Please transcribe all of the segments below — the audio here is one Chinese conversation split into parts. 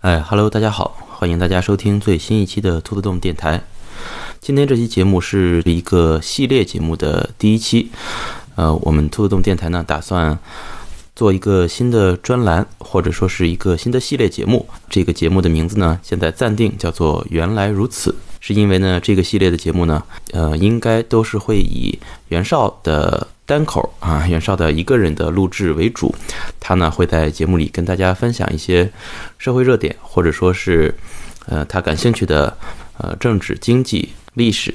哎哈喽，大家好，欢迎大家收听最新一期的兔子洞电台。今天这期节目是一个系列节目的第一期。呃，我们兔子洞电台呢，打算做一个新的专栏，或者说是一个新的系列节目。这个节目的名字呢，现在暂定叫做“原来如此”，是因为呢，这个系列的节目呢，呃，应该都是会以袁绍的。单口啊，袁绍的一个人的录制为主，他呢会在节目里跟大家分享一些社会热点，或者说是呃他感兴趣的呃政治、经济、历史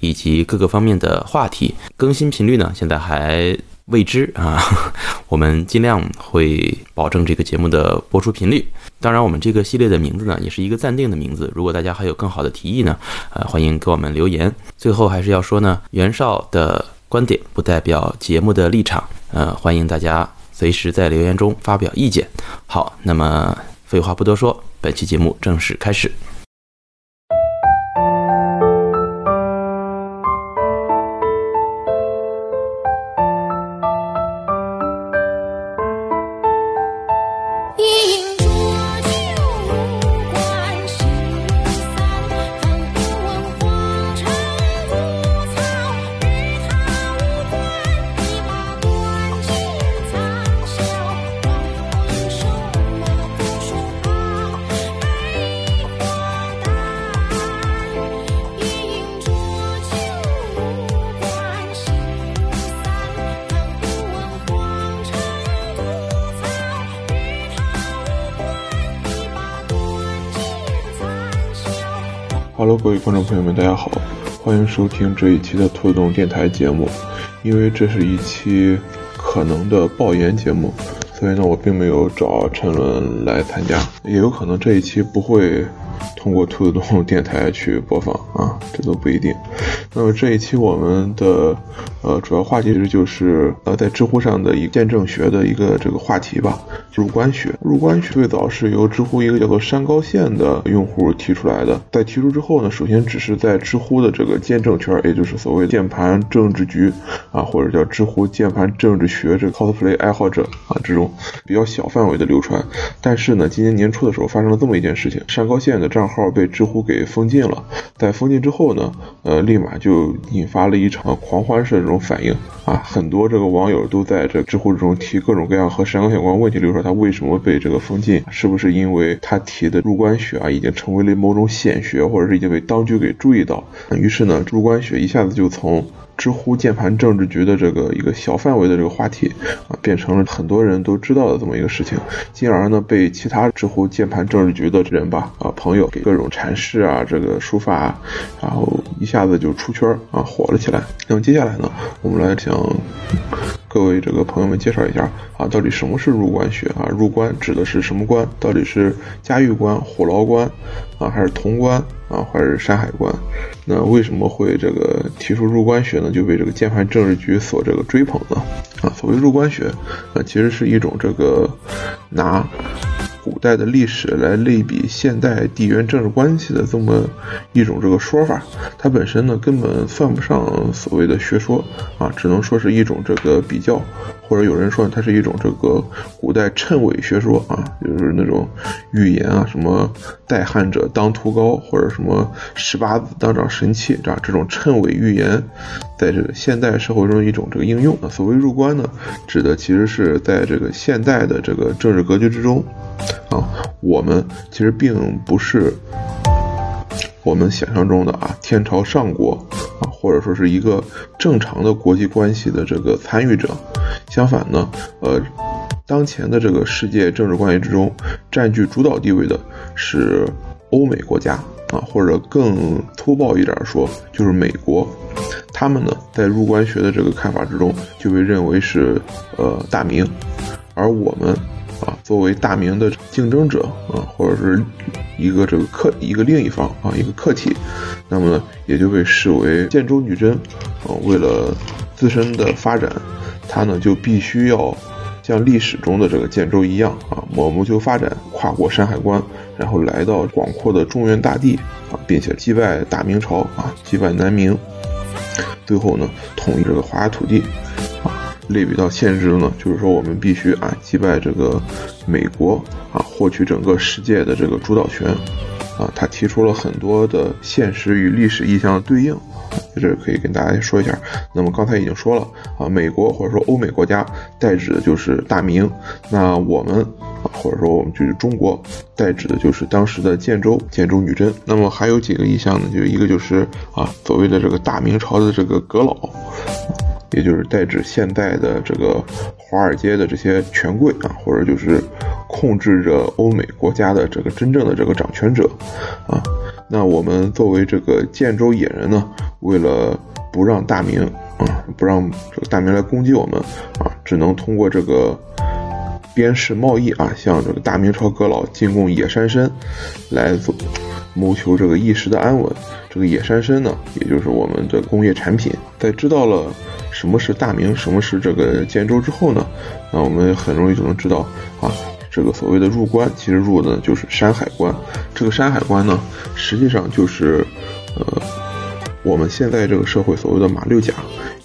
以及各个方面的话题。更新频率呢现在还未知啊，我们尽量会保证这个节目的播出频率。当然，我们这个系列的名字呢也是一个暂定的名字。如果大家还有更好的提议呢，呃，欢迎给我们留言。最后还是要说呢，袁绍的。观点不代表节目的立场，呃，欢迎大家随时在留言中发表意见。好，那么废话不多说，本期节目正式开始。收听这一期的兔洞电台节目。因为这是一期可能的爆言节目，所以呢，我并没有找陈伦来参加，也有可能这一期不会。通过兔子洞 电台去播放啊，这都不一定。那么这一期我们的呃主要话题其实就是呃在知乎上的一见证学的一个这个话题吧，入关学。入关学最早是由知乎一个叫做山高线的用户提出来的。在提出之后呢，首先只是在知乎的这个见证圈，也就是所谓键盘政治局啊，或者叫知乎键盘政治学这个 cosplay 爱好者啊这种比较小范围的流传。但是呢，今年年初的时候发生了这么一件事情，山高线的账号。被知乎给封禁了，在封禁之后呢，呃，立马就引发了一场狂欢式的这种反应啊，很多这个网友都在这知乎之中提各种各样和山高相关问题，比如说他为什么被这个封禁，是不是因为他提的入关学啊已经成为了某种显学，或者是已经被当局给注意到，于是呢，入关学一下子就从。知乎键盘政治局的这个一个小范围的这个话题啊，变成了很多人都知道的这么一个事情，进而呢被其他知乎键盘政治局的人吧啊朋友给各种阐释啊这个书法，然后一下子就出圈啊火了起来。那么接下来呢，我们来讲各位这个朋友们介绍一下啊，到底什么是入关学啊？入关指的是什么关？到底是嘉峪关、虎牢关啊，还是潼关啊，还是山海关？那为什么会这个提出入关学呢？就被这个键盘政治局所这个追捧呢？啊，所谓入关学，啊，其实是一种这个拿古代的历史来类比现代地缘政治关系的这么一种这个说法。它本身呢，根本算不上所谓的学说啊，只能说是一种这个比较。或者有人说它是一种这个古代谶纬学说啊，就是那种预言啊，什么代汉者当屠高，或者什么十八子当长神器，这样这种谶纬预言，在这个现代社会中一种这个应用。所谓入关呢，指的其实是在这个现代的这个政治格局之中啊，我们其实并不是我们想象中的啊天朝上国啊，或者说是一个正常的国际关系的这个参与者。相反呢，呃，当前的这个世界政治关系之中，占据主导地位的是欧美国家啊，或者更粗暴一点说，就是美国。他们呢，在入关学的这个看法之中，就被认为是呃大明，而我们啊，作为大明的竞争者啊，或者是一个这个客一个另一方啊，一个客体，那么呢也就被视为建州女真啊，为了自身的发展。他呢就必须要像历史中的这个建州一样啊，猛谋求发展，跨过山海关，然后来到广阔的中原大地啊，并且击败大明朝啊，击败南明，最后呢统一这个华夏土地。类比到现实中呢，就是说我们必须啊击败这个美国啊，获取整个世界的这个主导权啊。他提出了很多的现实与历史意象的对应，在这可以跟大家说一下。那么刚才已经说了啊，美国或者说欧美国家代指的就是大明，那我们啊或者说我们就是中国代指的就是当时的建州建州女真。那么还有几个意象呢？就一个就是啊所谓的这个大明朝的这个阁老。也就是代指现在的这个华尔街的这些权贵啊，或者就是控制着欧美国家的这个真正的这个掌权者啊。那我们作为这个建州野人呢，为了不让大明啊，不让这个大明来攻击我们啊，只能通过这个边市贸易啊，向这个大明朝阁老进贡野山参，来谋求这个一时的安稳。这个野山参呢，也就是我们的工业产品，在知道了。什么是大明？什么是这个建州之后呢？那我们很容易就能知道啊，这个所谓的入关，其实入的就是山海关。这个山海关呢，实际上就是呃我们现在这个社会所谓的马六甲，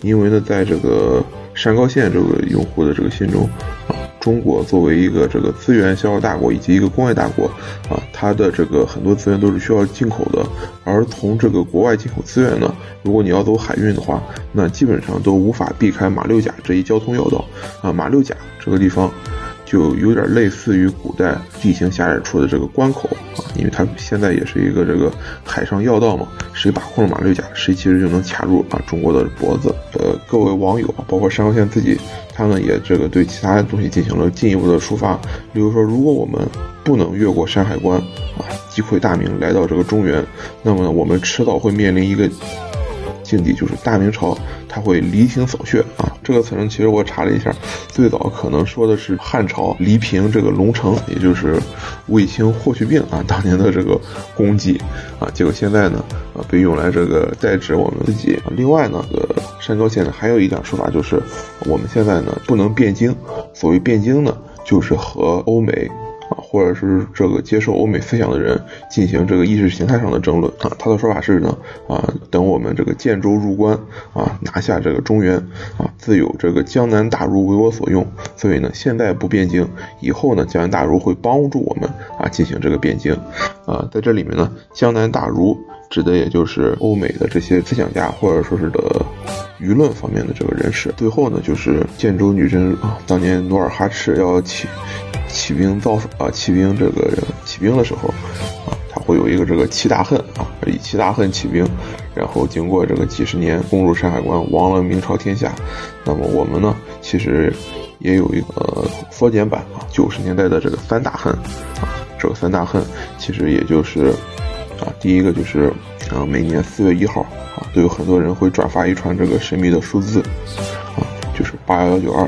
因为呢，在这个山高县这个用户的这个心中啊。中国作为一个这个资源消耗大国以及一个工业大国，啊，它的这个很多资源都是需要进口的，而从这个国外进口资源呢，如果你要走海运的话，那基本上都无法避开马六甲这一交通要道，啊，马六甲这个地方。就有点类似于古代地形狭窄处的这个关口啊，因为它现在也是一个这个海上要道嘛，谁把控了马六甲，谁其实就能卡住啊中国的脖子。呃，各位网友啊包括山高县自己，他们也这个对其他的东西进行了进一步的抒发。比如说，如果我们不能越过山海关啊，击溃大明来到这个中原，那么我们迟早会面临一个。境地就是大明朝，他会黎平扫穴啊。这个词呢，其实我查了一下，最早可能说的是汉朝黎平这个龙城，也就是卫青霍去病啊当年的这个功绩啊。结果现在呢，啊被用来这个代指我们自己。另外呢，呃山高县呢还有一点说法就是，我们现在呢不能汴京。所谓汴京呢，就是和欧美。啊，或者是这个接受欧美思想的人进行这个意识形态上的争论啊，他的说法是呢，啊，等我们这个建州入关啊，拿下这个中原啊，自有这个江南大儒为我所用，所以呢，现在不汴京，以后呢，江南大儒会帮助我们啊，进行这个汴京啊，在这里面呢，江南大儒指的也就是欧美的这些思想家或者说是的舆论方面的这个人士。最后呢，就是建州女真啊，当年努尔哈赤要起。起兵造啊，起兵这个起兵的时候，啊，他会有一个这个七大恨啊，以七大恨起兵，然后经过这个几十年攻入山海关，亡了明朝天下。那么我们呢，其实也有一个缩减版啊，九十年代的这个三大恨啊，这个三大恨其实也就是啊，第一个就是啊，每年四月一号啊，都有很多人会转发一串这个神秘的数字啊，就是八幺幺九二。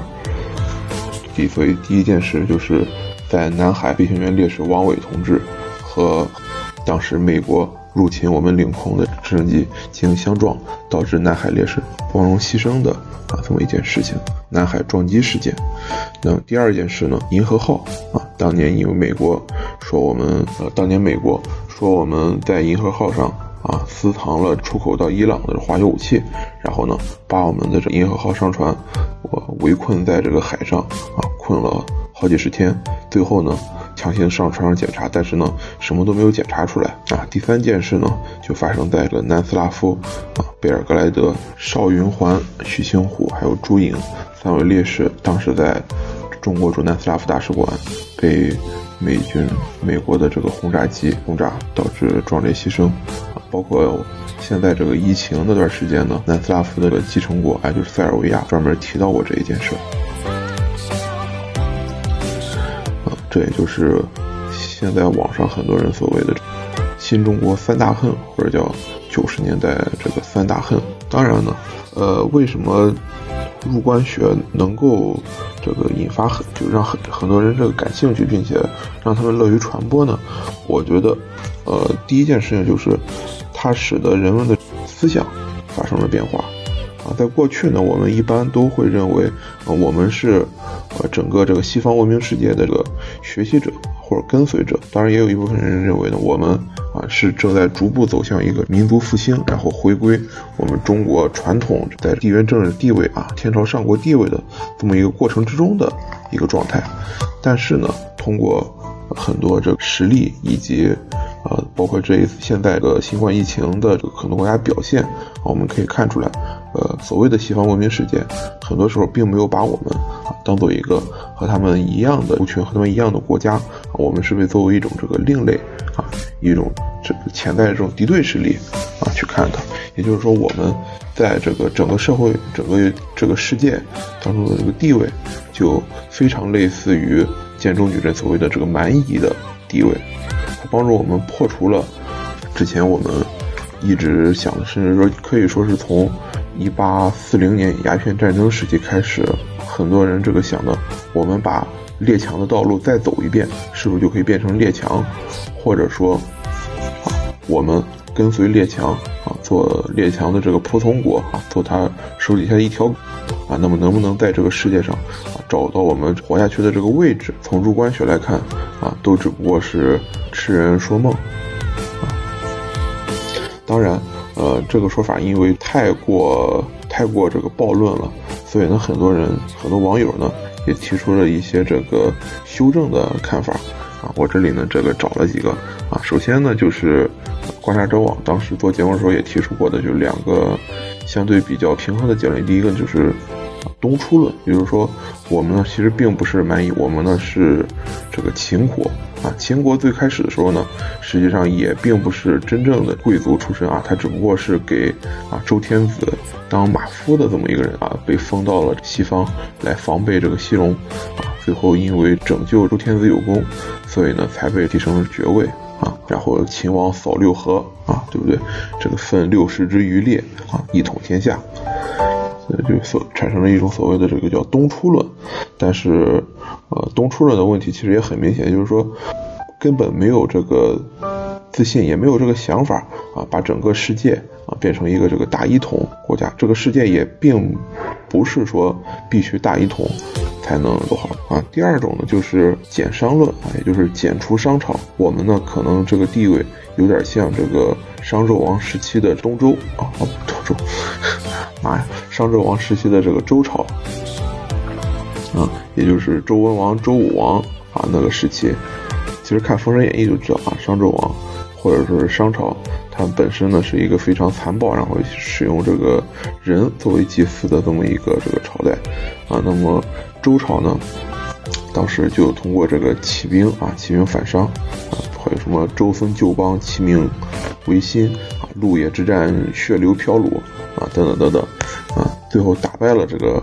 所以第一件事就是在南海飞行员烈士王伟同志和当时美国入侵我们领空的直升机进行相撞，导致南海烈士光荣牺牲的啊这么一件事情，南海撞击事件。那第二件事呢，银河号啊，当年因为美国说我们呃，当年美国说我们在银河号上啊私藏了出口到伊朗的化学武器，然后呢把我们的这银河号商船。我围困在这个海上啊，困了好几十天，最后呢，强行上船上检查，但是呢，什么都没有检查出来啊。第三件事呢，就发生在了南斯拉夫啊，贝尔格莱德、邵云环、许星虎还有朱颖三位烈士，当时在中国驻南斯拉夫大使馆被美军美国的这个轰炸机轰炸，导致壮烈牺牲，包括。现在这个疫情那段时间呢，南斯拉夫的继承国，哎，就是塞尔维亚，专门提到过这一件事。啊，这也就是现在网上很多人所谓的“新中国三大恨”或者叫九十年代这个三大恨。当然呢，呃，为什么入关学能够这个引发很就让很很多人这个感兴趣，并且让他们乐于传播呢？我觉得，呃，第一件事情就是。它使得人们的思想发生了变化，啊，在过去呢，我们一般都会认为，啊，我们是，呃，整个这个西方文明世界的这个学习者或者跟随者。当然，也有一部分人认为呢，我们啊，是正在逐步走向一个民族复兴，然后回归我们中国传统在地缘政治地位啊，天朝上国地位的这么一个过程之中的一个状态。但是呢，通过很多这个实例以及呃，包括这一次现在的新冠疫情的这个很多国家表现，我们可以看出来，呃，所谓的西方文明世界，很多时候并没有把我们啊当做一个和他们一样的族群，和他们一样的国家，我们是被作为一种这个另类啊，一种这个潜在的这种敌对势力啊去看的。也就是说，我们在这个整个社会、整个这个世界当中的这个地位，就非常类似于建中女真所谓的这个蛮夷的地位。它帮助我们破除了之前我们一直想，甚至说可以说是从一八四零年鸦片战争时期开始，很多人这个想的，我们把列强的道路再走一遍，是不是就可以变成列强？或者说，啊，我们跟随列强啊，做列强的这个仆从国啊，做他手底下的一条啊，那么能不能在这个世界上啊找到我们活下去的这个位置？从入关学来看啊，都只不过是。痴人说梦，啊，当然，呃，这个说法因为太过太过这个暴论了，所以呢，很多人很多网友呢也提出了一些这个修正的看法，啊，我这里呢这个找了几个，啊，首先呢就是观察者网当时做节目的时候也提出过的，就两个相对比较平衡的结论，第一个就是东出论，比如说我们呢其实并不是蛮夷，我们呢是这个秦国。啊，秦国最开始的时候呢，实际上也并不是真正的贵族出身啊，他只不过是给啊周天子当马夫的这么一个人啊，被封到了西方来防备这个西戎啊，最后因为拯救周天子有功，所以呢才被提升了爵位啊，然后秦王扫六合啊，对不对？这个分六十之余列啊，一统天下，所以就所产生了一种所谓的这个叫东出论，但是。呃，东出论的问题其实也很明显，就是说根本没有这个自信，也没有这个想法啊，把整个世界啊变成一个这个大一统国家。这个世界也并不是说必须大一统才能做好啊。第二种呢，就是减商论啊，也就是减除商朝。我们呢，可能这个地位有点像这个商纣王时期的东周啊，东周，妈呀，商纣王时期的这个周朝。啊，也就是周文王、周武王啊那个时期，其实看《封神演义》就知道啊，商纣王或者说是商朝，它本身呢是一个非常残暴，然后使用这个人作为祭祀的这么一个这个朝代啊。那么周朝呢，当时就通过这个起兵啊，起兵反商啊，还有什么周孙旧邦，齐名维新啊，鹿野之战，血流飘橹啊，等等等等啊，最后打败了这个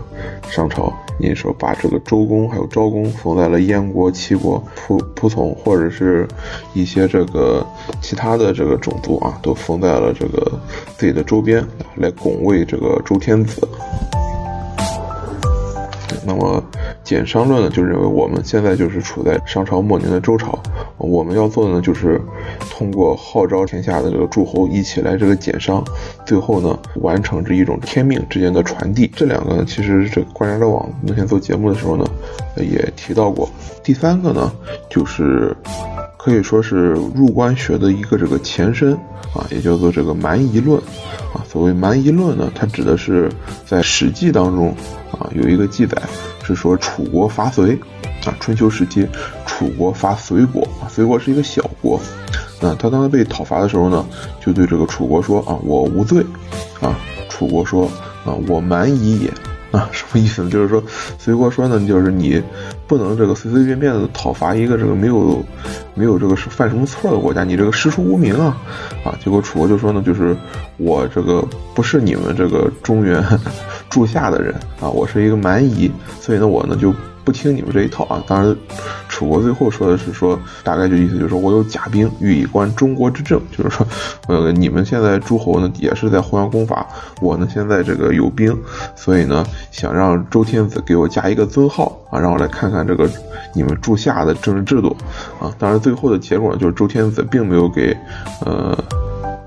商朝。你说把这个周公还有昭公封在了燕国、齐国仆仆从，或者是一些这个其他的这个种族啊，都封在了这个自己的周边，来拱卫这个周天子。那么简商论呢，就认为我们现在就是处在商朝末年的周朝，我们要做的呢，就是通过号召天下的这个诸侯一起来这个减商，最后呢，完成这一种天命之间的传递。这两个呢，其实这个观察者网那天做节目的时候呢，也提到过。第三个呢，就是可以说是入关学的一个这个前身啊，也叫做这个蛮夷论啊。所谓蛮夷论呢，它指的是在《史记》当中。啊，有一个记载是说楚国伐隋，啊，春秋时期楚国伐隋国，啊，隋国是一个小国，那他当时被讨伐的时候呢，就对这个楚国说啊，我无罪，啊，楚国说啊，我蛮夷也。啊，什么意思呢？就是说，隋国说呢，就是你不能这个随随便便的讨伐一个这个没有没有这个犯什么错的国家，你这个师出无名啊！啊，结果楚国就说呢，就是我这个不是你们这个中原住下的人啊，我是一个蛮夷，所以呢，我呢就。不听你们这一套啊！当然，楚国最后说的是说，大概就意思就是说我有甲兵，欲以观中国之政，就是说，呃，你们现在诸侯呢也是在互相攻伐，我呢现在这个有兵，所以呢想让周天子给我加一个尊号啊，让我来看看这个你们住下的政治制度啊。当然，最后的结果就是周天子并没有给，呃，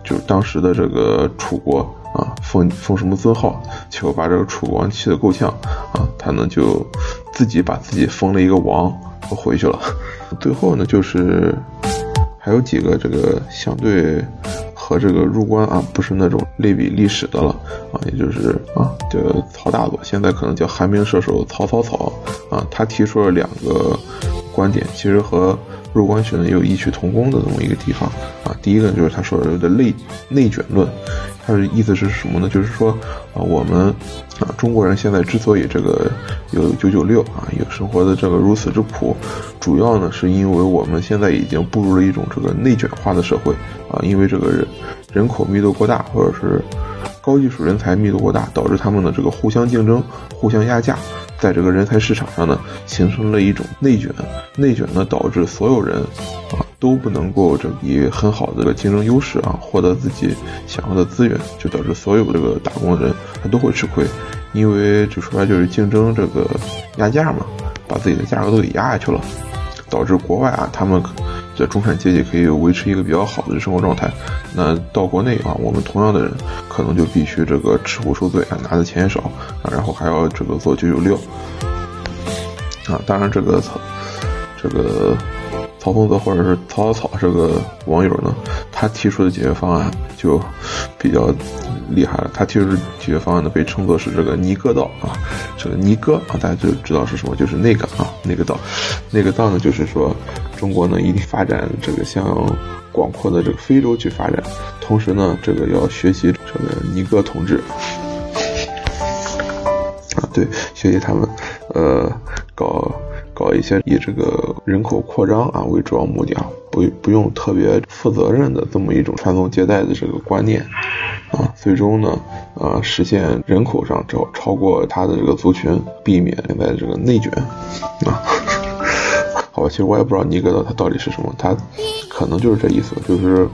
就是当时的这个楚国啊封封什么尊号，结果把这个楚王气得够呛啊，他呢就。自己把自己封了一个王，回去了。最后呢，就是还有几个这个相对和这个入关啊不是那种类比历史的了啊，也就是啊，这个曹大佐现在可能叫寒冰射手曹操曹啊，他提出了两个观点，其实和入关学呢也有异曲同工的这么一个地方啊。第一个就是他说的的内内卷论，他的意思是什么呢？就是说啊，我们啊中国人现在之所以这个有九九六啊，有生活的这个如此之苦，主要呢是因为我们现在已经步入了一种这个内卷化的社会啊，因为这个人人口密度过大，或者是高技术人才密度过大，导致他们的这个互相竞争、互相压价。在这个人才市场上呢，形成了一种内卷，内卷呢导致所有人啊都不能够这以很好的这个竞争优势啊获得自己想要的资源，就导致所有这个打工的人他都会吃亏，因为就说白就是竞争这个压价嘛，把自己的价格都给压下去了，导致国外啊他们。在中产阶级可以维持一个比较好的生活状态，那到国内啊，我们同样的人可能就必须这个吃苦受罪啊，拿的钱也少啊，然后还要这个做九九六啊。当然，这个这个曹洪泽或者是曹草草这个网友呢，他提出的解决方案就比较。厉害了，他提出的解决方案呢，被称作是这个尼哥道啊，这个尼哥啊，大家就知道是什么，就是那个啊，那个道，那个道呢，就是说中国呢一定发展这个向广阔的这个非洲去发展，同时呢，这个要学习这个尼哥同志啊，对，学习他们，呃，搞搞一些以这个人口扩张啊为主要目的啊，不不用特别负责任的这么一种传宗接代的这个观念。啊，最终呢，呃，实现人口上超超过他的这个族群，避免现在这个内卷，啊，好吧，其实我也不知道尼格的他到底是什么，他可能就是这意思，就是，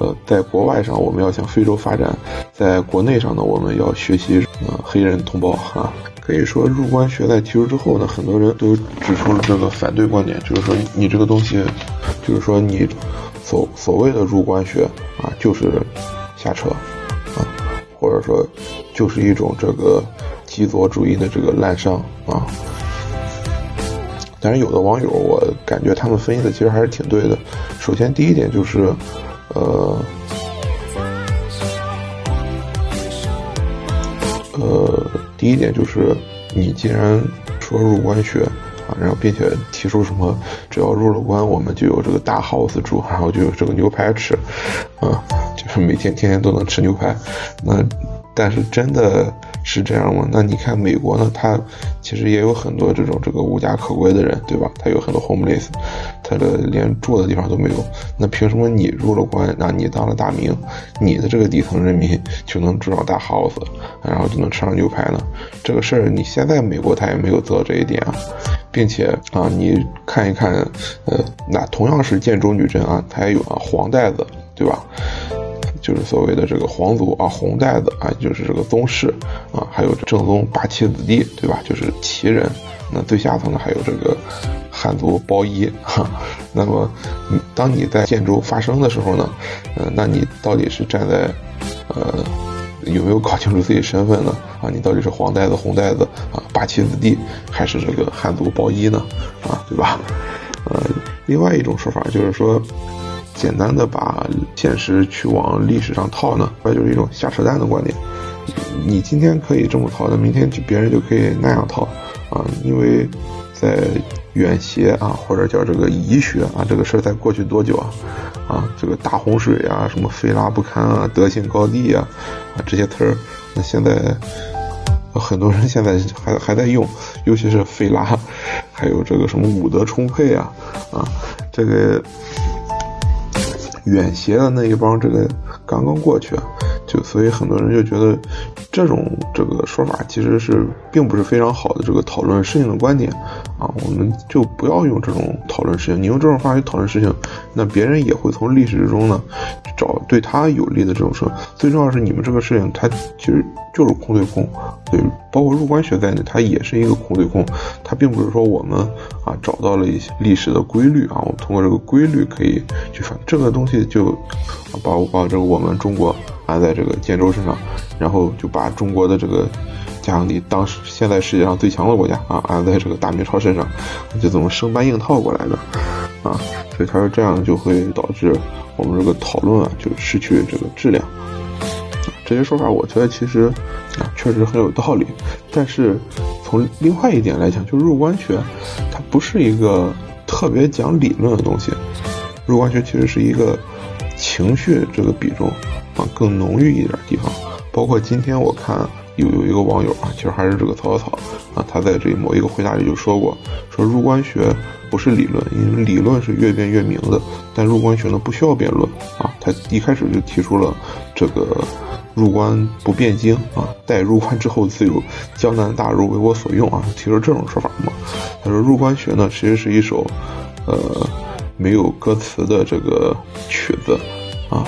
呃，在国外上我们要向非洲发展，在国内上呢我们要学习呃黑人同胞啊，可以说入关学在提出之后呢，很多人都指出了这个反对观点，就是说你这个东西，就是说你所所谓的入关学啊，就是瞎扯啊。或者说，就是一种这个极左主义的这个滥觞啊。但是有的网友，我感觉他们分析的其实还是挺对的。首先，第一点就是，呃，呃，第一点就是，你既然说入关学啊，然后并且提出什么，只要入了关，我们就有这个大 house 住，然后就有这个牛排吃，啊。就是每天天天都能吃牛排，那但是真的是这样吗？那你看美国呢，它其实也有很多这种这个无家可归的人，对吧？他有很多 homeless，他的连住的地方都没有。那凭什么你入了关，那你当了大名，你的这个底层人民就能住上大 house，然后就能吃上牛排呢？这个事儿你现在美国他也没有做到这一点啊，并且啊，你看一看，呃，那同样是建州女真啊，它也有啊黄带子，对吧？就是所谓的这个皇族啊，红带子啊，就是这个宗室啊，还有正宗八旗子弟，对吧？就是旗人。那最下层呢，还有这个汉族包衣哈。那么，当你在建州发生的时候呢，呃，那你到底是站在呃有没有搞清楚自己身份呢？啊，你到底是黄带子、红带子啊，八旗子弟，还是这个汉族包衣呢？啊，对吧？呃，另外一种说法就是说。简单的把现实去往历史上套呢，那就是一种瞎扯淡的观点。你今天可以这么套，那明天就别人就可以那样套啊。因为在远邪啊，或者叫这个遗学啊，这个事儿在过去多久啊？啊，这个大洪水啊，什么费拉不堪啊，德性高地啊，啊这些词儿，那现在很多人现在还还在用，尤其是费拉，还有这个什么武德充沛啊，啊，这个。远邪的那一帮，这个刚刚过去，就所以很多人就觉得这种这个说法其实是并不是非常好的这个讨论事情的观点啊，我们就不要用这种讨论事情。你用这种话去讨论事情，那别人也会从历史之中呢找对他有利的这种事。最重要是你们这个事情，它其实就是空对空，对，包括入关学在内，它也是一个空对空，它并不是说我们啊找到了一些历史的规律啊，我们通过这个规律可以去反这个东西。就把我把这个我们中国安在这个建州身上，然后就把中国的这个加上你当时现在世界上最强的国家啊，安在这个大明朝身上，就这么生搬硬套过来的啊。所以他说这样就会导致我们这个讨论啊，就失去这个质量。这些说法我觉得其实啊确实很有道理，但是从另外一点来讲，就入关学它不是一个特别讲理论的东西，入关学其实是一个情绪这个比重啊更浓郁一点地方。包括今天我看有有一个网友啊，其实还是这个曹操啊，他在这某一个回答里就说过，说入关学不是理论，因为理论是越辩越明的，但入关学呢不需要辩论啊。他一开始就提出了这个入关不辩经啊，待入关之后自有江南大儒为我所用啊，提出这种说法嘛。他说入关学呢其实是一首呃没有歌词的这个曲子啊。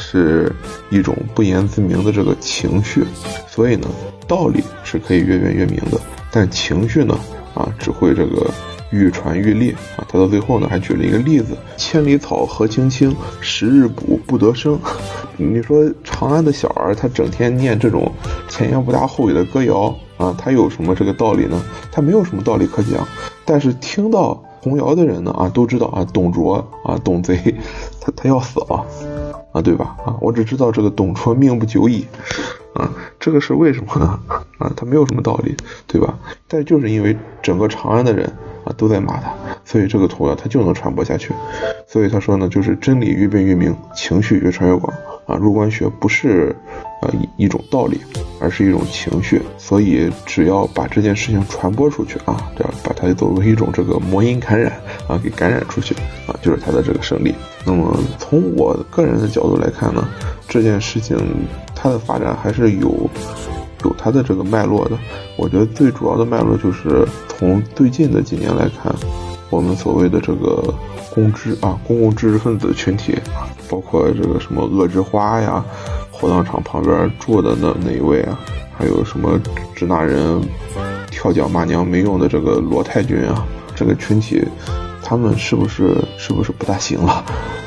是一种不言自明的这个情绪，所以呢，道理是可以越辩越明的，但情绪呢，啊，只会这个愈传愈烈啊。他到最后呢，还举了一个例子：千里草何青青，十日补不得生。你说长安的小儿，他整天念这种前言不搭后语的歌谣啊，他有什么这个道理呢？他没有什么道理可讲。但是听到童谣的人呢，啊，都知道啊，董卓啊，董贼，他他要死了。啊，对吧？啊，我只知道这个董卓命不久矣，啊，这个是为什么呢？啊，他没有什么道理，对吧？但就是因为整个长安的人都在骂他，所以这个图呢他就能传播下去。所以他说呢，就是真理越辩越明，情绪越传越广。啊，入关学不是呃一种道理，而是一种情绪。所以只要把这件事情传播出去啊，只要把它作为一种这个魔音感染啊，给感染出去啊，就是他的这个胜利。那么从我个人的角度来看呢，这件事情它的发展还是有有它的这个脉络的。我觉得最主要的脉络就是从最近的几年来看，我们所谓的这个公知啊，公共知识分子群体。包括这个什么恶之花呀，火葬场旁边住的那那一位啊，还有什么支那人跳脚骂娘没用的这个罗太君啊，这个群体，他们是不是是不是不大行了？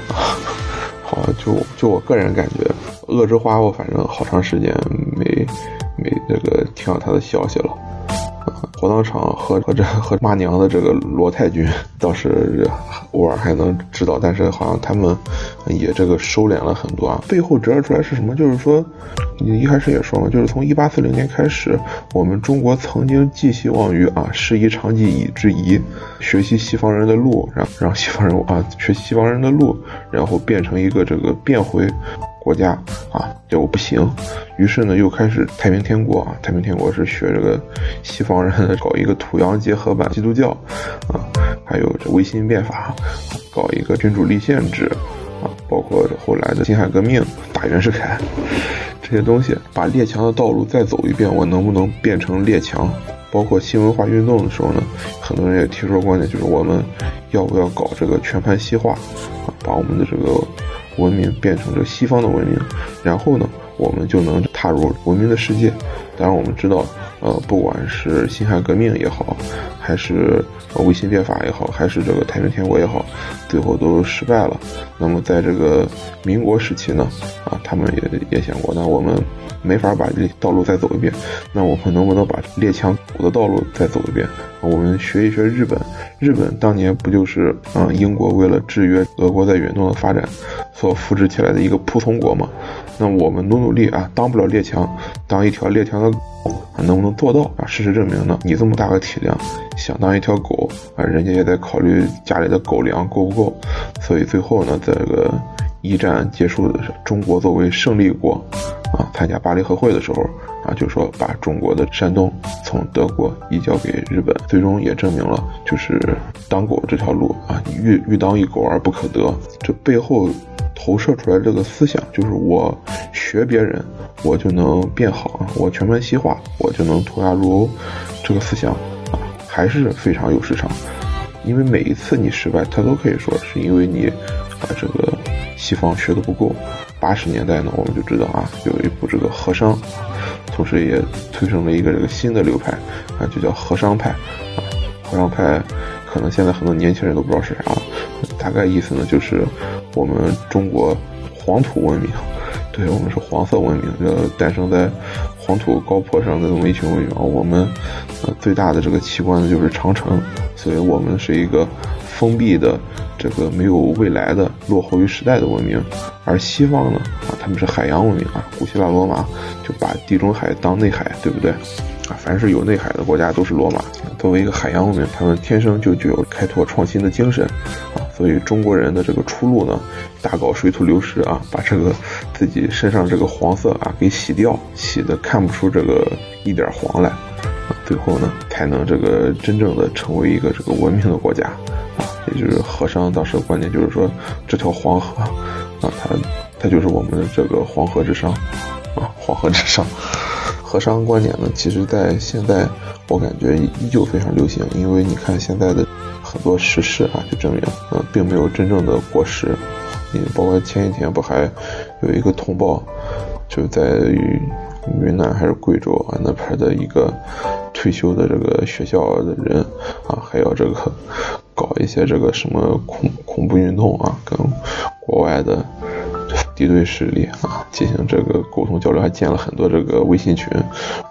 好，就就我个人感觉，恶之花我反正好长时间没没这个听到他的消息了。火葬场和和这 和骂娘的这个罗太君倒是偶尔还能知道，但是好像他们也这个收敛了很多啊。背后折射出来是什么？就是说，你一开始也说了，就是从一八四零年开始，我们中国曾经寄希望于啊，师夷长技以制夷，学习西方人的路，让让西方人啊学西方人的路，然后变成一个这个变回。国家啊，结果不行，于是呢又开始太平天国啊。太平天国是学这个西方人搞一个土洋结合版基督教啊，还有这维新变法，搞一个君主立宪制啊，包括后来的辛亥革命、打袁世凯这些东西，把列强的道路再走一遍，我能不能变成列强？包括新文化运动的时候呢，很多人也提出观点，就是我们要不要搞这个全盘西化啊，把我们的这个。文明变成这西方的文明，然后呢，我们就能踏入文明的世界。当然，我们知道，呃，不管是辛亥革命也好，还是维新变法也好，还是这个太平天国也好，最后都失败了。那么，在这个民国时期呢，啊，他们也也想过，那我们没法把这道路再走一遍，那我们能不能把列强走的道路再走一遍？我们学一学日本，日本当年不就是啊，英国为了制约俄国在远东的发展？所复制起来的一个仆从国嘛，那我们努努力啊，当不了列强，当一条列强的狗，能不能做到啊？事实证明呢，你这么大个体量，想当一条狗啊，人家也在考虑家里的狗粮够不够。所以最后呢，在这个一战结束的时候，中国作为胜利国啊，参加巴黎和会的时候啊，就说把中国的山东从德国移交给日本，最终也证明了就是当狗这条路啊，欲欲当一狗而不可得，这背后。投射出来这个思想，就是我学别人，我就能变好啊我全盘西化，我就能脱亚入欧。这个思想，还是非常有市场。因为每一次你失败，他都可以说是因为你啊这个西方学的不够。八十年代呢，我们就知道啊，有一部这个和商，同时也催生了一个这个新的流派啊，就叫和商派啊。和商派可能现在很多年轻人都不知道是啥了。大概意思呢，就是我们中国黄土文明，对我们是黄色文明，就诞生在黄。土高坡上的这么一群文明，我们呃最大的这个奇观呢就是长城，所以我们是一个封闭的这个没有未来的落后于时代的文明，而西方呢啊他们是海洋文明啊，古希腊罗马就把地中海当内海，对不对？啊，凡是有内海的国家都是罗马。作为一个海洋文明，他们天生就具有开拓创新的精神，啊，所以中国人的这个出路呢，大搞水土流失啊，把这个自己身上这个黄色啊给洗掉，洗的看不出这个一点黄来，啊，最后呢才能这个真正的成为一个这个文明的国家，啊，也就是和商当时的观点就是说，这条黄河，啊，它它就是我们的这个黄河之上，啊，黄河之上。和商观点呢，其实在现在我感觉依旧非常流行，因为你看现在的很多时事啊，就证明，呃，并没有真正的过时。你包括前几天不还有一个通报，就在云南还是贵州啊那边的一个退休的这个学校的人啊，还要这个搞一些这个什么恐恐怖运动啊，跟国外的。敌对势力啊，进行这个沟通交流，还建了很多这个微信群。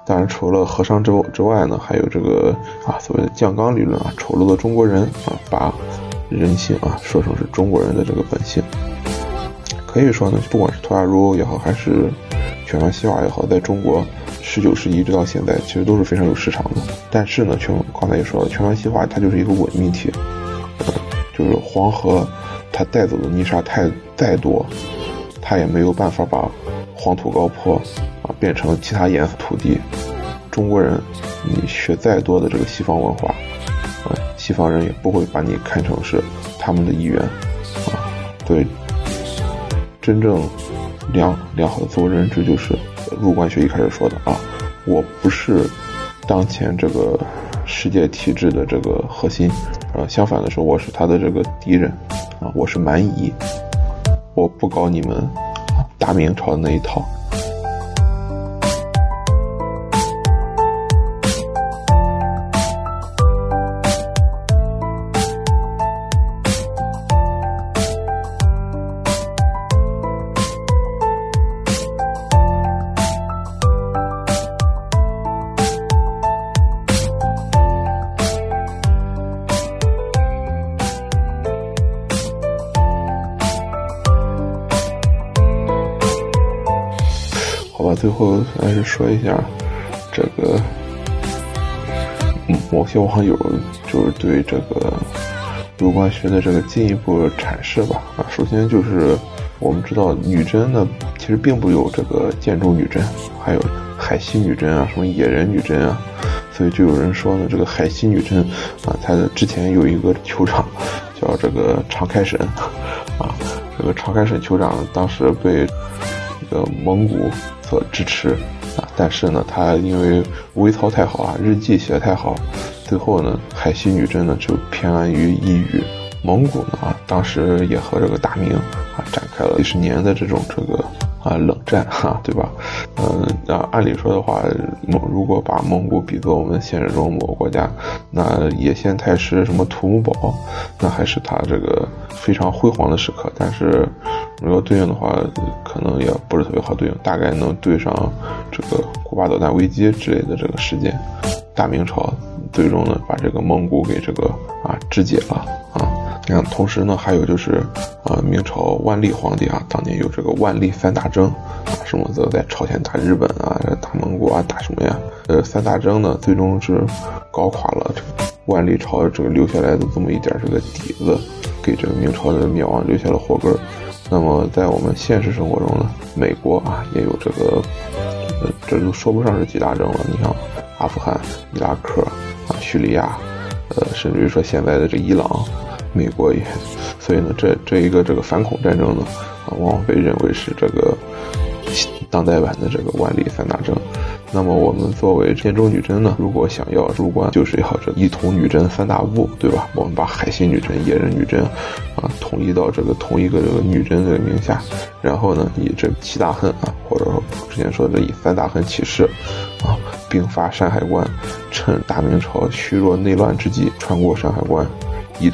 当然，除了和商之之外呢，还有这个啊所谓的酱缸理论啊，丑陋的中国人啊，把人性啊说成是中国人的这个本性。可以说呢，不管是图亚如也好，还是全川西化也好，在中国十九世纪一直到现在，其实都是非常有市场的。但是呢，全刚才也说了，全川西化它就是一个伪命题，就是黄河它带走的泥沙太再多。他也没有办法把黄土高坡啊变成其他颜色土地。中国人，你学再多的这个西方文化，啊，西方人也不会把你看成是他们的一员，啊，对，真正良良好的自我认知就是入关学一开始说的啊，我不是当前这个世界体制的这个核心，啊，相反的是我是他的这个敌人，啊，我是蛮夷。我不搞你们大明朝的那一套。最后还是说一下，这个某些网友就是对这个入关学的这个进一步阐释吧。啊，首先就是我们知道女真呢，其实并不有这个建筑女真，还有海西女真啊，什么野人女真啊，所以就有人说呢，这个海西女真啊，它的之前有一个酋长叫这个长开神，啊，这个长开神酋长当时被个蒙古。所支持啊，但是呢，他因为微操太好啊，日记写的太好，最后呢，海西女真呢就偏安于一隅。蒙古呢啊，当时也和这个大明啊展开了几十年的这种这个啊冷战哈，对吧？嗯，那按理说的话，蒙如果把蒙古比作我们现实中某个国家，那野县太师什么土木堡，那还是他这个非常辉煌的时刻。但是。如果对应的话，可能也不是特别好对应，大概能对上这个古巴导弹危机之类的这个事件。大明朝最终呢，把这个蒙古给这个啊肢解了啊。你看，同时呢，还有就是啊，明朝万历皇帝啊，当年有这个万历三大征啊，什么都在朝鲜打日本啊，打蒙古啊，打什么呀？呃，三大征呢，最终是搞垮了这个万历朝这个留下来的这么一点这个底子，给这个明朝的灭亡留下了祸根儿。那么在我们现实生活中呢，美国啊也有这个，呃，这都说不上是几大洲了。你像阿富汗、伊拉克啊、叙利亚，呃，甚至于说现在的这伊朗，美国也，所以呢，这这一个这个反恐战争呢，啊，往往被认为是这个当代版的这个万历三大征。那么我们作为建州女真呢，如果想要入关，就是要这一统女真三大部，对吧？我们把海西女真、野人女真，啊，统一到这个同一个这个女真的名下，然后呢，以这七大恨啊，或者说之前说的以三大恨起事，啊，兵发山海关，趁大明朝虚弱内乱之际，穿过山海关，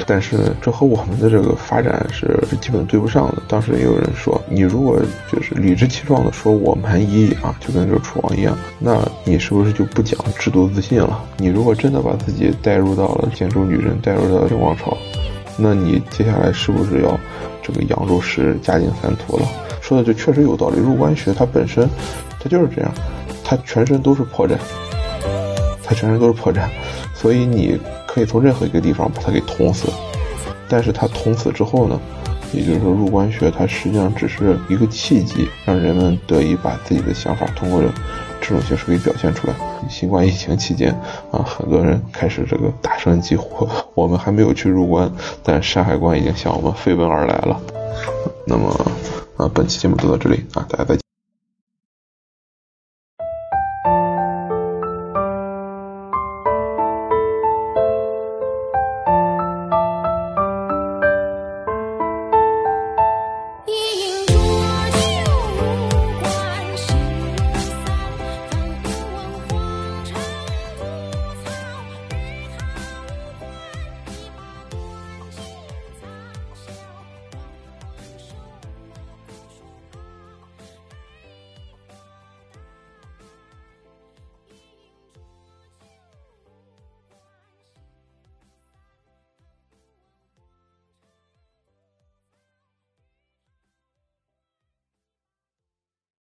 但是这和我们的这个发展是基本对不上的。当时也有人说，你如果就是理直气壮的说我蛮夷啊，就跟这楚王一样，那你是不是就不讲制度自信了？你如果真的把自己带入到了建州女真，带入到了王朝，那你接下来是不是要这个扬州市嘉靖三屠了？说的就确实有道理。入关学它本身，它就是这样，它全身都是破绽，它全身都是破绽，所以你可以从任何一个地方把它给捅死。但是它捅死之后呢，也就是说入关穴它实际上只是一个契机，让人们得以把自己的想法通过这种形式给表现出来。新冠疫情期间啊，很多人开始这个大声疾呼，我们还没有去入关，但山海关已经向我们飞奔而来了。那么。啊，本期节目就到这里啊，大家再见。